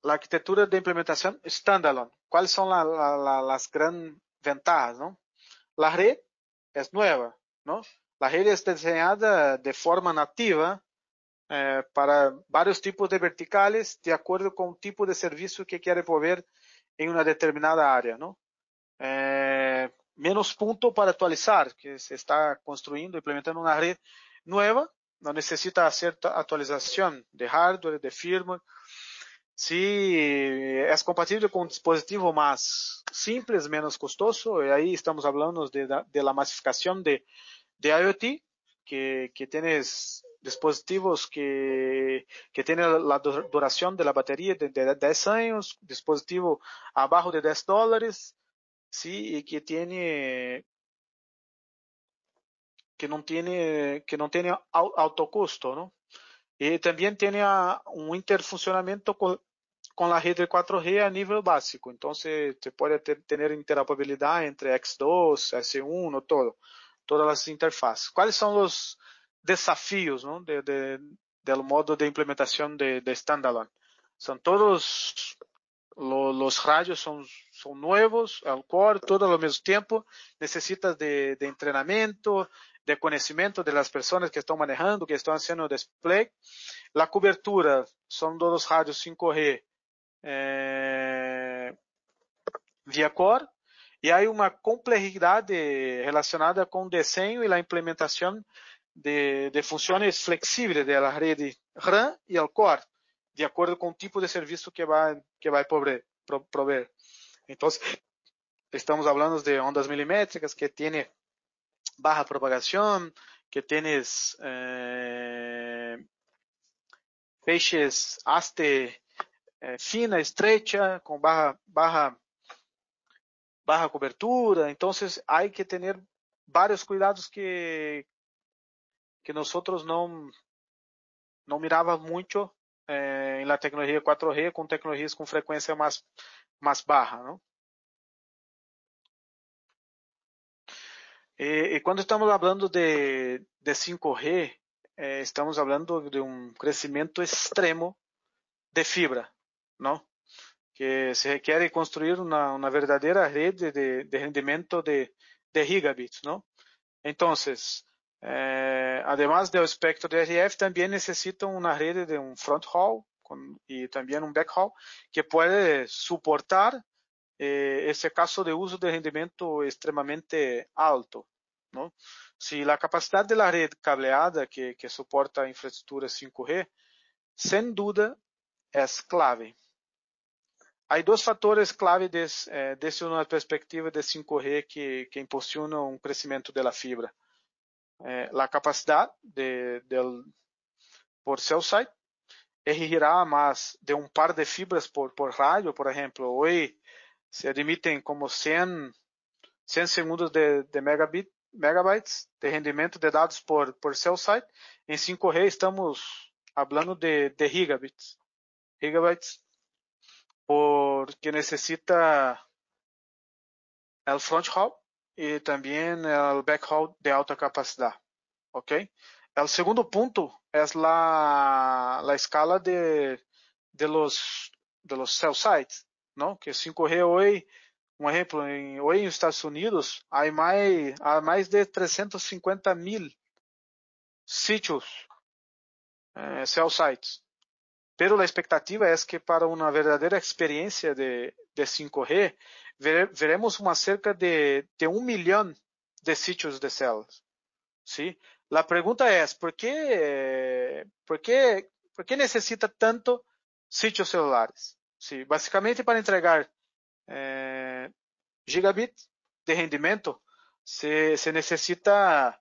Speaker 2: la arquitectura de implementación standalone. ¿Cuáles son la, la, la, las grandes ventajas? ¿no? La red es nueva, ¿no? La red es diseñada de forma nativa eh, para varios tipos de verticales de acuerdo con el tipo de servicio que quiere proveer en una determinada área. Eh, menos punto para actualizar, que se está construyendo, implementando una red nueva, no necesita hacer actualización de hardware, de firmware. Si es compatible con un dispositivo más simple, menos costoso, y ahí estamos hablando de, de la masificación de, de IoT, que, que tienes dispositivos que, que tienen la duración de la batería de, de 10 años, dispositivo abajo de 10 dólares, sí, y que tiene que no tiene que no tiene alto costo, ¿no? Y también tiene un interfuncionamiento con, con la red de 4G a nivel básico. Entonces, se puede tener interoperabilidad entre X2, S1, todo todas as interfaces. Quais são os desafios ¿no? de, de, del modo de implementação de, de standalone? São todos los radios são, são novos, o core, todo ao mesmo tempo, necessitas de, de treinamento, de conhecimento das pessoas que estão manejando, que estão fazendo display. A cobertura são todos rádios 5G eh, via core, e há uma complexidade relacionada com o desenho e a implementação de, de flexíveis da rede RAM e o core, de acordo com o tipo de serviço que vai que vai prover. Então, estamos falando de ondas milimétricas que tem baja propagação, que tienes eh, feixes haste eh, fina, estrecha, com baja baja cobertura, entonces hay que tener varios cuidados que, que nosotros no, no miraba mucho eh, en la tecnología 4G con tecnologías con frecuencia más, más baja, ¿no? E, quando estamos falando de, de 5G, eh, estamos falando de um crescimento extremo de fibra, não? Que se requiere construir una, una verdadera red de, de, rendimiento de, de, gigabits, ¿no? Entonces, eh, además del espectro de RF, también necesitan una red de un front haul con, y también un back haul que puede soportar eh, ese caso de uso de rendimiento extremadamente alto, ¿no? Si la capacidad de la red cableada que, que soporta infraestructura 5G, sin duda es clave. Há dois fatores clave desse, é, uma perspectiva de 5G que, que impulsionam um crescimento da fibra. A capacidade de, de, por cell site exigirá mais de um par de fibras por, por rádio, por exemplo. Hoje se admitem como 100, 100 segundos de, de megabit, megabytes de rendimento de dados por, por cell site. Em 5G estamos falando de, de gigabits. Gigabytes porque necesita el front haul y también el back haul de alta capacidad. ¿Ok? El segundo punto é la, la escala de, de los, de los cell sites, não? Que 5G hoje, um exemplo, em, hoje nos Estados Unidos, há mais, há mais de 350 mil sítios, eh, cell sites. Pero a expectativa é que para uma verdadeira experiência de, de 5G, veremos uma cerca de, de um milhão de sítios de células. ¿sí? La pregunta es, ¿por qué, por qué, por qué necesita tanto sitios celulares? Sí, basicamente para entregar eh, gigabit de rendimento, se, se necessita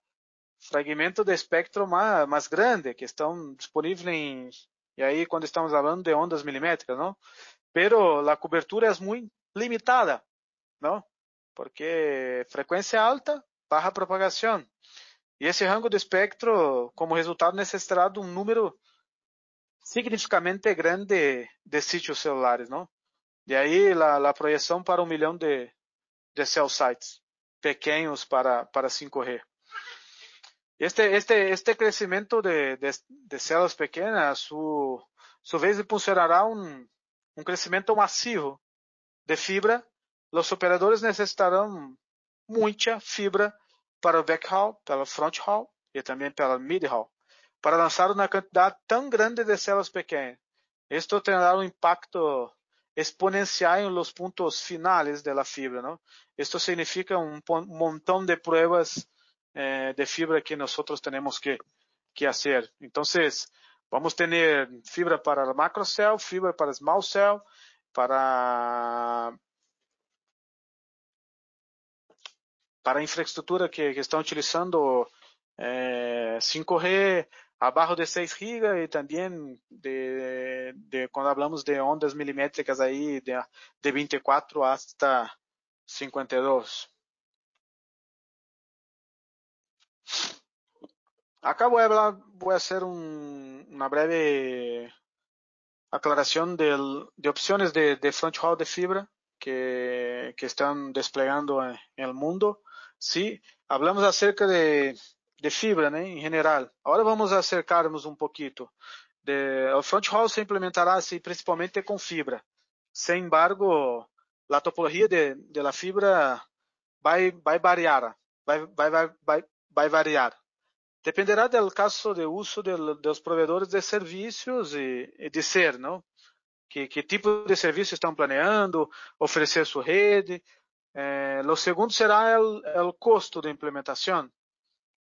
Speaker 2: fragmento de espectro mais, mais grande, que estão disponíveis em, e aí quando estamos falando de ondas milimétricas, não? Pero a cobertura é muito limitada, não? Porque frequência alta, baixa propagação. E esse rango de espectro, como resultado, necessitará de um número significativamente grande de, de sítios celulares, não? De aí a, a projeção para um milhão de, de cell sites pequenos para, para 5G. Este, este, este crescimento de, de, de células pequenas, su, su vez impulsionará um, um crescimento massivo de fibra. Os operadores necessitarão muita fibra para o backhaul, pela fronthaul e também pela midhaul, para lançar uma quantidade tão grande de células pequenas. Isto terá um impacto exponencial em los pontos finales de la fibra, ¿no? Esto significa un montón de pruebas eh, de fibra que nosotros tenemos que, que hacer. Entonces, vamos a tener fibra para macro cell, fibra para small cell, para para a infraestrutura que, que estão utilizando é, 5G abaixo de 6 GB e também de, de, quando falamos de ondas milimétricas aí de, de 24 hasta 52. Acá voy a, hablar, voy a hacer un, una breve aclaración del, de opciones de, de front haul de fibra que, que están desplegando en, el mundo. Sí, hablamos acerca de, de fibra, em geral. Agora vamos acercarmos um pouquinho. De, o front haul se implementará assim, principalmente com fibra. Sem embargo, a topologia de, de la fibra vai, vai variar, vai, vai, vai, vai variar. Dependerá do caso de uso de, dos provedores de serviços e, e de ser, não? Que, que tipo de serviço estão planeando, oferecer sua rede, Eh, lo segundo será el costo de implementación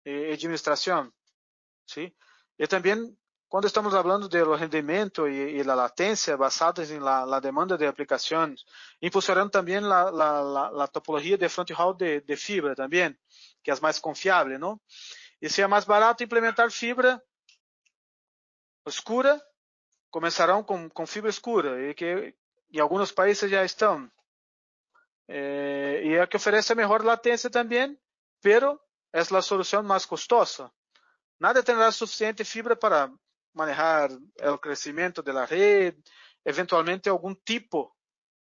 Speaker 2: y administración. ¿sí? Y también cuando estamos hablando de los rendimiento y, y, la latencia basadas en la, la, demanda de aplicación, impulsarán también la, la, la topología de front haul de, de, fibra también, que es más confiable, ¿no? Y sea más barato implementar fibra escura, comenzarán con, con fibra escura, y que en algunos países ya están. Eh, y que ofrece mejor latencia también, pero es la solución más costosa. Nada tendrá suficiente fibra para manejar el crecimiento de la red, eventualmente algún tipo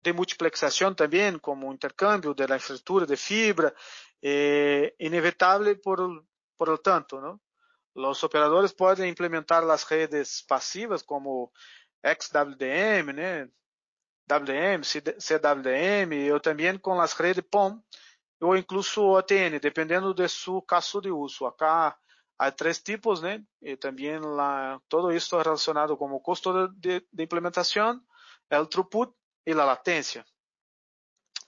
Speaker 2: de multiplexación también, como intercambio de la infraestructura de fibra, eh, inevitable por, por lo tanto, ¿no? Los operadores pueden implementar las redes pasivas como XWDM, ¿no? WM, CWM, ou também com as redes POM, ou incluso OTN, dependendo de seu caso de uso. Acá há três tipos? E também lá, todo isso relacionado com o custo de, de, implementação, o throughput e a latência.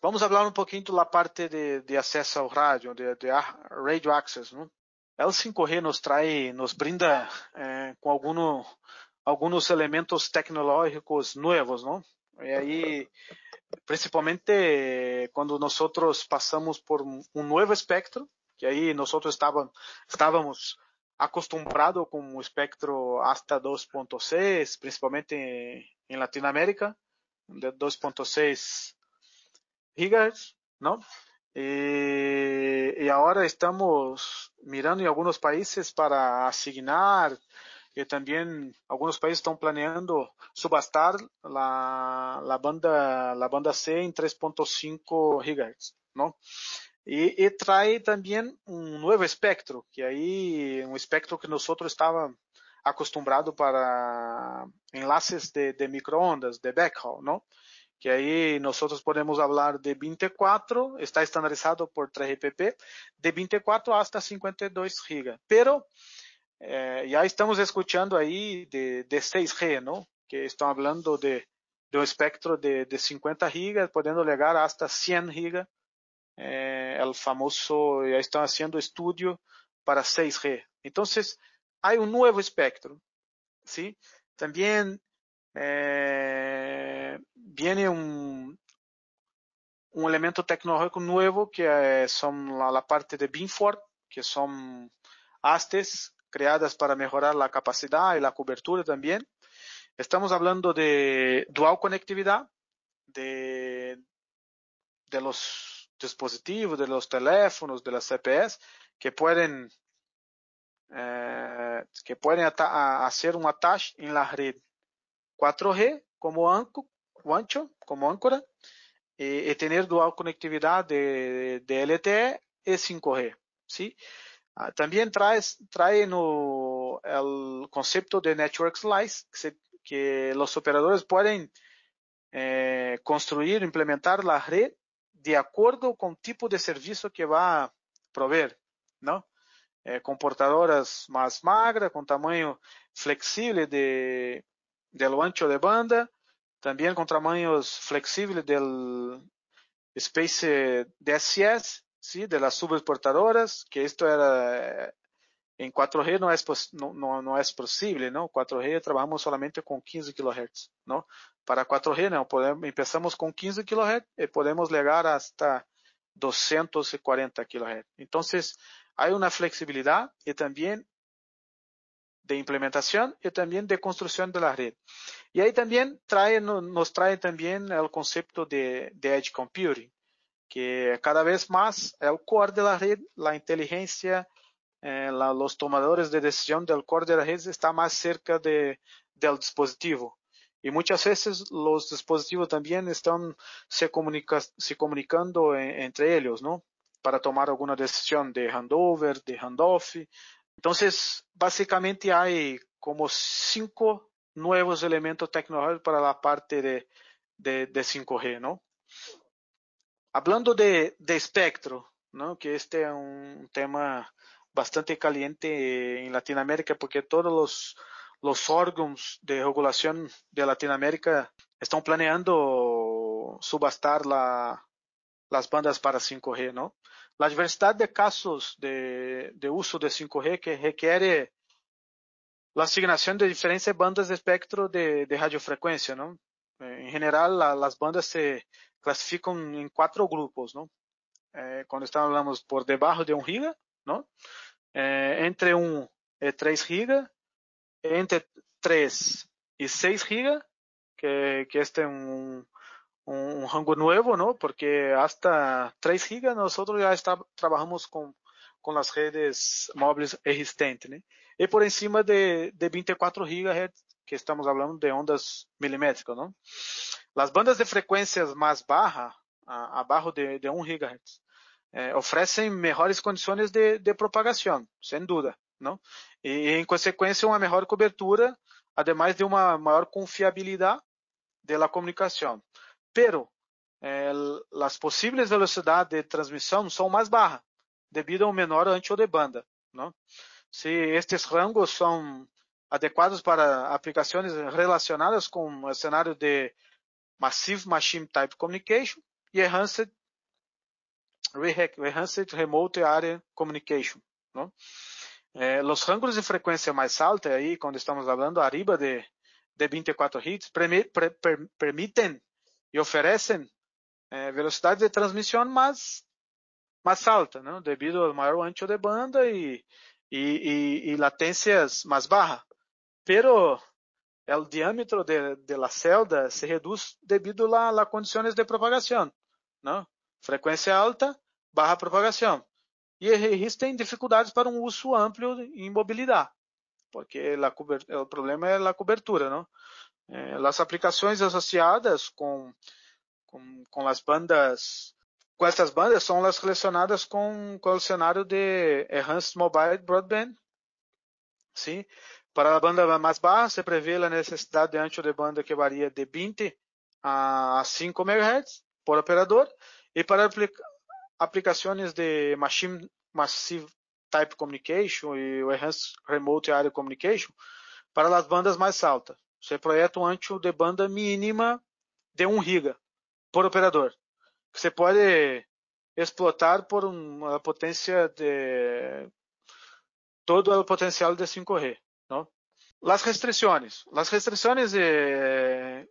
Speaker 2: Vamos falar um pouquinho da parte de, de acesso ao rádio, de, de radio access, né? O 5G nos traz, nos brinda eh, com alguno, alguns elementos tecnológicos novos, não? E aí, principalmente quando nós passamos por um novo espectro, que aí nós estávamos, acostumbrados com o espectro hasta 2.6, principalmente em Latinoamérica, de 2.6 GHz, não? E, e agora estamos mirando em alguns países para asignar que também alguns países estão planeando subastar a, a banda a banda C em 3.5 GHz, não? E, e traz também um novo espectro, que aí um espectro que nós estávamos acostumbrado para enlaces de, de microondas, de backhaul, ¿no? Que ahí nosotros podemos hablar de 24, está estandarizado por 3GPP, de 24 hasta 52 GB. Pero eh, estamos escuchando ahí de, de 6G, ¿no? Que están hablando de, de espectro de, de 50 GB, podendo llegar hasta 100 GB. Eh, el famoso, ya están haciendo estudio para 6G. Entonces, hay un nuevo espectro, ¿sí? También eh, viene un, un elemento tecnológico nuevo que eh, son la, parte de Beamford, que son hastes creadas para mejorar la capacidad y la cobertura también. Estamos hablando de dual conectividad de, de los dispositivos, de los teléfonos, de las CPS, que pueden eh, que pueden hacer un attach en la red 4G como, anco, ancho, como áncora y, y, tener dual conectividad de, de LTE y 5G. ¿sí? Ah, también trae, trae no, el de Network Slice, que, que los operadores pueden eh, construir, implementar la red de acuerdo con el tipo de servicio que va a proveer, ¿no? Eh, comportadoras más magras, con tamaño flexible de, del ancho de banda, también con tamaños flexibles del Space DSS, ¿sí? de las subexportadoras, que esto era en 4G no es, no, no, no es posible, ¿no? 4G trabajamos solamente con 15 kHz, ¿no? Para 4G no, podemos, empezamos con 15 kHz y podemos llegar hasta 240 kHz. Entonces, hay una flexibilidad y también de implementación y también de construcción de la red. Y ahí también trae, nos trae también el concepto de, Edge Computing, que cada vez más el core de la red, la inteligencia, eh, los tomadores de decisión del core de la red está más cerca de, del dispositivo. Y muchas veces los dispositivos también están se, comunica, se comunicando en, entre ellos, ¿no? Para tomar alguna decisión de handover, de handoff. Entonces, básicamente hay como cinco nuevos elementos tecnológicos para la parte de, de, de 5G, ¿no? Hablando de, espectro, ¿no? Que este es un tema bastante caliente en Latinoamérica porque todos los los órgãos de regulación de Latinoamérica están planeando subastar la, las bandas para 5G, ¿no? La diversidad de casos de, de uso de 5G que requiere la asignación de diferentes bandas de espectro de, de radiofrecuencia, ¿no? En general, la, las bandas se clasifican en cuatro grupos, ¿no? Eh, cuando estamos por debajo de un giga, ¿no? Eh, entre un y 3 giga, entre 3 y 6 GB, que, que este es un, un, rango nuevo, ¿no? Porque hasta 3 GB nosotros ya está, trabajamos con, con las redes móviles existentes, ¿no? Y por encima de, de 24 GHz, que estamos hablando de ondas milimétricas, ¿no? Las bandas de frecuencias más bajas, abajo de, de 1 GHz, eh, ofrecen mejores condiciones de, de propagación, sin duda. não? E, em consequência, uma melhor cobertura, ademais de uma maior confiabilidade da comunicação. Pero, eh, as possíveis velocidades de transmissão são mais baixas, devido ao menor ancho de banda. Não? Se estes rangos são adequados para aplicações relacionadas com o cenário de Massive Machine Type Communication e Enhanced, Enhanced Remote Area Communication. Não? Eh, los rangos de frecuencia más alta, ahí cuando estamos hablando arriba de, de 24 Hz, pre, y ofrecen eh, velocidades de transmisión más, más alta, ¿no? debido al mayor ancho de banda y, y, y, y latencias más bajas. Pero el diámetro de, de, la celda se reduce debido a las condiciones de propagación. ¿no? Frecuencia alta, baja propagación. E existem dificuldades para um uso amplo em mobilidade, porque o problema é a cobertura, não? É, as aplicações associadas com, com, com as bandas, com essas bandas são as relacionadas com, com o cenário de Enhanced Mobile Broadband, sim, Para a banda mais baixa, se prevê a necessidade de ancho de banda que varia de 20 a 5 MHz por operador e para aplicações de Machine Massive Type Communication e Enhanced Remote Area Communication para as bandas mais altas. Você projeta um ancho de banda mínima de 1 giga por operador. Você pode explotar por uma potência de todo o potencial de 5G. ¿no? Las restricciones. Las restricciones eh,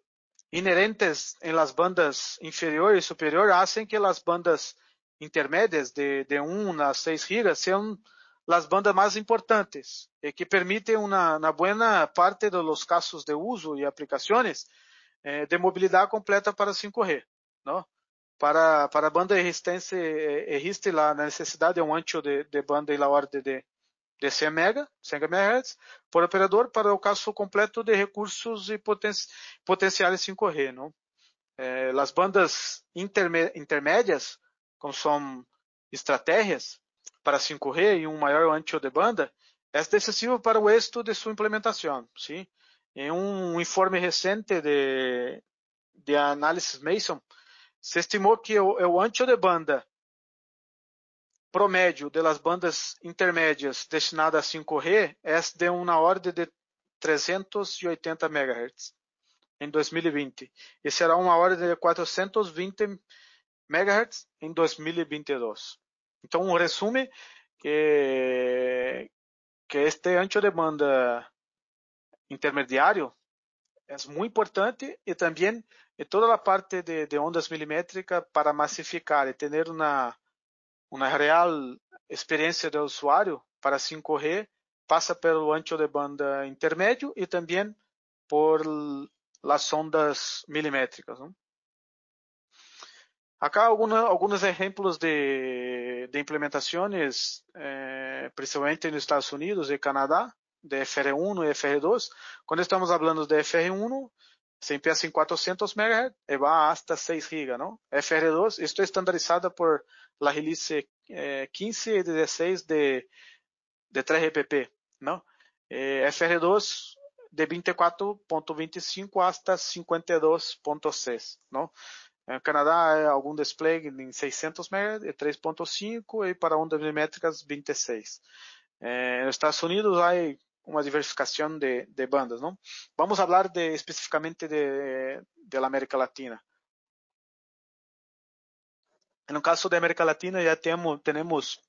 Speaker 2: inherentes en las bandas inferior y superior hacen que las bandas intermédias de, de 1 a 6 gigas sejam as bandas mais importantes e que permitem uma, uma boa parte dos casos de uso e aplicações eh, de mobilidade completa para 5G. Não? Para, para banda existente, existe a necessidade de um ancho de, de banda e la ordem de, de 100 MB, 100 MHz, por operador para o caso completo de recursos e poten potenciais 5G. Não? Eh, as bandas intermédias como são estratégias para 5G e um maior ancho de banda, é decisivo para o êxito de sua implementação. Sim? Em um informe recente de, de análise Mason, se estimou que o, o ancho de banda promédio das bandas intermédias destinadas a 5G é de uma ordem de 380 MHz em 2020 e será uma ordem de 420 MHz em 2022. Então, um resume que, que este ancho de banda intermediário é muito importante e também é toda a parte de, de ondas milimétricas para massificar e ter uma, uma real experiência do usuário para 5G passa pelo ancho de banda intermédio e também por las ondas milimétricas. Não? Acá alguna, algunos ejemplos de, de implementaciones, eh, principalmente nos Estados Unidos e Canadá, de FR1 e FR2. Quando estamos falando de FR1, se empieza em 400 MHz e vai hasta 6 GB, não? FR2, isto é estandarizado por la release eh, 15 e 16 de, de 3GPP, não? Eh, FR2 de 24.25 hasta 52.6, não? No Canadá é algum display em 600 MHz e 3.5 e para ondas milimétricas 26. Eh, nos Estados Unidos há uma diversificação de, de, bandas, não? Vamos falar de, especificamente de, de América Latina. No caso da América Latina já temos, temos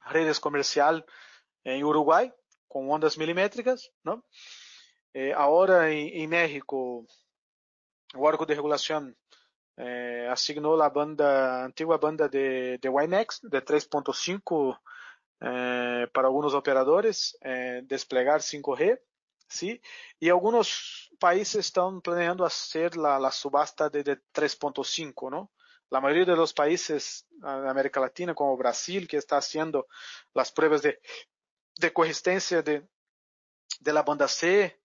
Speaker 2: redes comercial em Uruguai com ondas milimétricas, não? Eh, agora em, em México, o órgão de regulação eh, asignou a banda, a antiga banda de, de WiMAX de 3.5 eh, para alguns operadores eh, desplegar 5G, sim? E alguns países estão planeando fazer a, subasta de, de 3.5, não? La mayoría de los países da América Latina, como Brasil, que está haciendo las pruebas de, de coexistencia de, de la banda C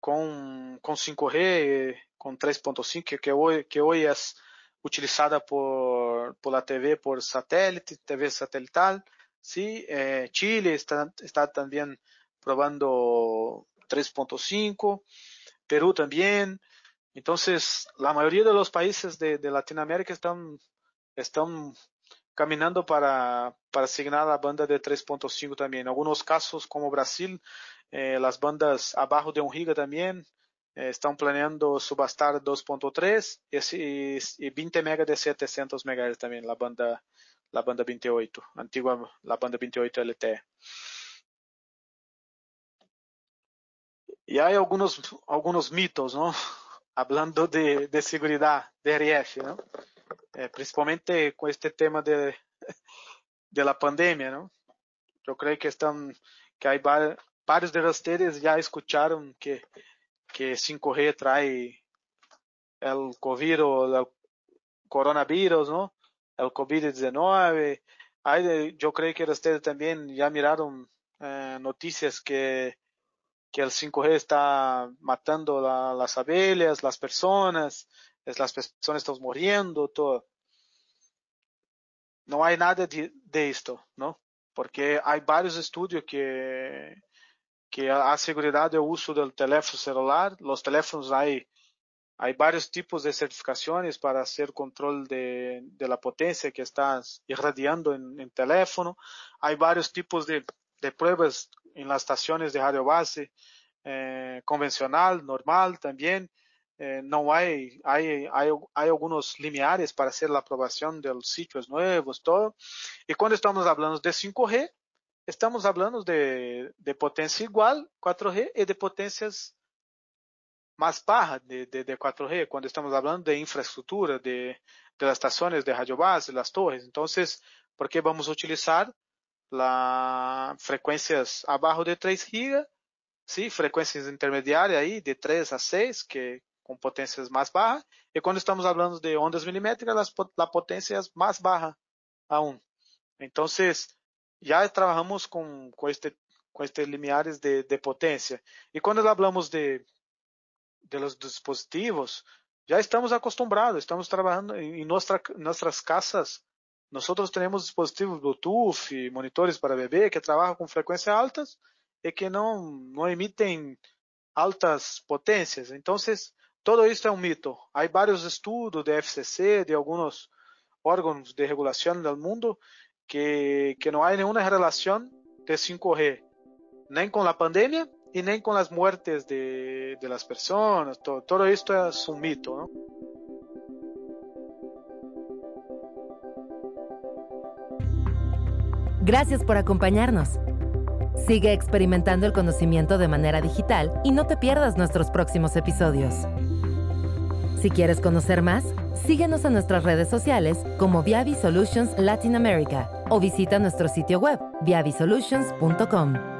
Speaker 2: com, com 5G, com 3.5, que hoje, que hoje é utilizada por, por la TV por satélite, TV satelital. Sí, eh, Chile está, está también probando 3.5, Perú también. Entonces, la mayoría de los países de, de Latinoamérica están, están caminando para, para asignar la banda de 3.5 también. En algunos casos, como Brasil, eh, bandas abajo de un giga también eh, estão planeando subastar 2.3 e, e 20 MB de 700 MHz também, a banda, a banda 28, antiga a banda 28 LTE. E há alguns, alguns mitos, não? Hablando de, de segurança DRF, não? É, principalmente com este tema de, de la pandemia, não? Eu creio que estão, que há vários de vocês já escutaram que que 5G trae el COVID o el coronavirus, ¿no? El COVID-19. Yo creo que ustedes también ya miraron eh, que, que el 5G está matando la, abelhas, las personas, las personas están muriendo, todo. No hay nada de, de esto. Porque hay varios estudios que que a, seguridade é o uso do teléfono celular. Os teléfonos aí Hay varios tipos de certificaciones para hacer control de, de la potencia que estás irradiando en, en teléfono. Hay varios tipos de, de, pruebas en las estaciones de radio base eh, convencional, normal también. Eh, no hay, hay, hay, hay, algunos limiares para hacer la aprobación de los sitios nuevos, todo. Y cuando estamos hablando de 5G, estamos hablando de, de potencia igual, 4G, y de potencias mais barra de, de, de 4G, quando estamos falando de infraestrutura, de, de las estaciones de radio base, las torres. Entonces, ¿por qué vamos utilizar las frecuencias abajo de 3 GB? Sí, frecuencias intermediárias aí de 3 a 6, que com potências mais bajas. E quando estamos falando de ondas milimétricas, a potência é mais baixa aún. Então, já trabalhamos com, com, este, com estes limiares de, de potência. E quando falamos de de los dispositivos, ya estamos acostumbrados, estamos trabajando en nuestra, nuestras casas. Nosotros tenemos dispositivos Bluetooth monitores para bebé que trabajan con frecuencias altas y que no, no emiten altas potencias. Entonces, todo esto es un mito. Hay varios estudios de FCC, de algunos órganos de regulación del mundo, que, que no hay ninguna relación de 5G, ni con la pandemia, y ni con las muertes de, de las personas, todo, todo, esto es un mito, ¿no?
Speaker 1: Gracias por acompañarnos. Sigue experimentando el conocimiento de manera digital y no te pierdas nuestros próximos episodios. Si quieres conocer más, síguenos en nuestras redes sociales como Viavi Solutions Latin America o visita nuestro sitio web viavisolutions.com.